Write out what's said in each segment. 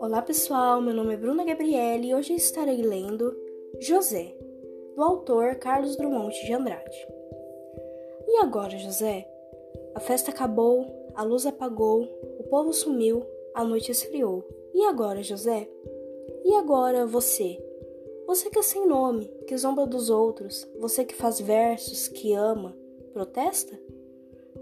Olá pessoal, meu nome é Bruna Gabriele e hoje estarei lendo José, do autor Carlos Drummond de Andrade. E agora, José? A festa acabou, a luz apagou, o povo sumiu, a noite esfriou. E agora, José? E agora você? Você que é sem nome, que zomba dos outros, você que faz versos, que ama, protesta?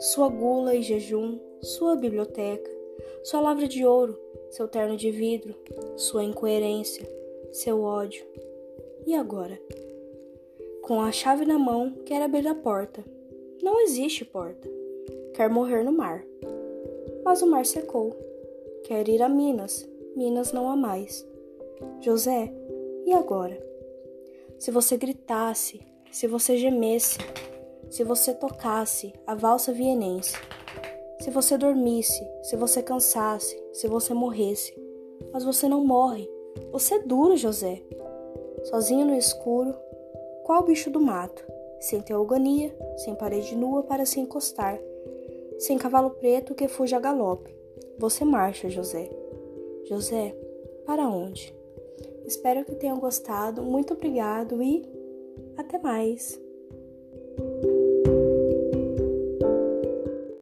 sua gula e jejum, sua biblioteca, sua lavra de ouro, seu terno de vidro, sua incoerência, seu ódio. E agora? Com a chave na mão, quer abrir a porta. Não existe porta. Quer morrer no mar. Mas o mar secou. Quer ir a Minas. Minas não há mais. José, e agora? Se você gritasse, se você gemesse, se você tocasse a valsa vienense, se você dormisse, se você cansasse, se você morresse, mas você não morre. Você é duro, José. Sozinho no escuro, qual bicho do mato, sem teogania, sem parede nua para se encostar, sem cavalo preto que fuja a galope. Você marcha, José. José, para onde? Espero que tenham gostado. Muito obrigado e até mais.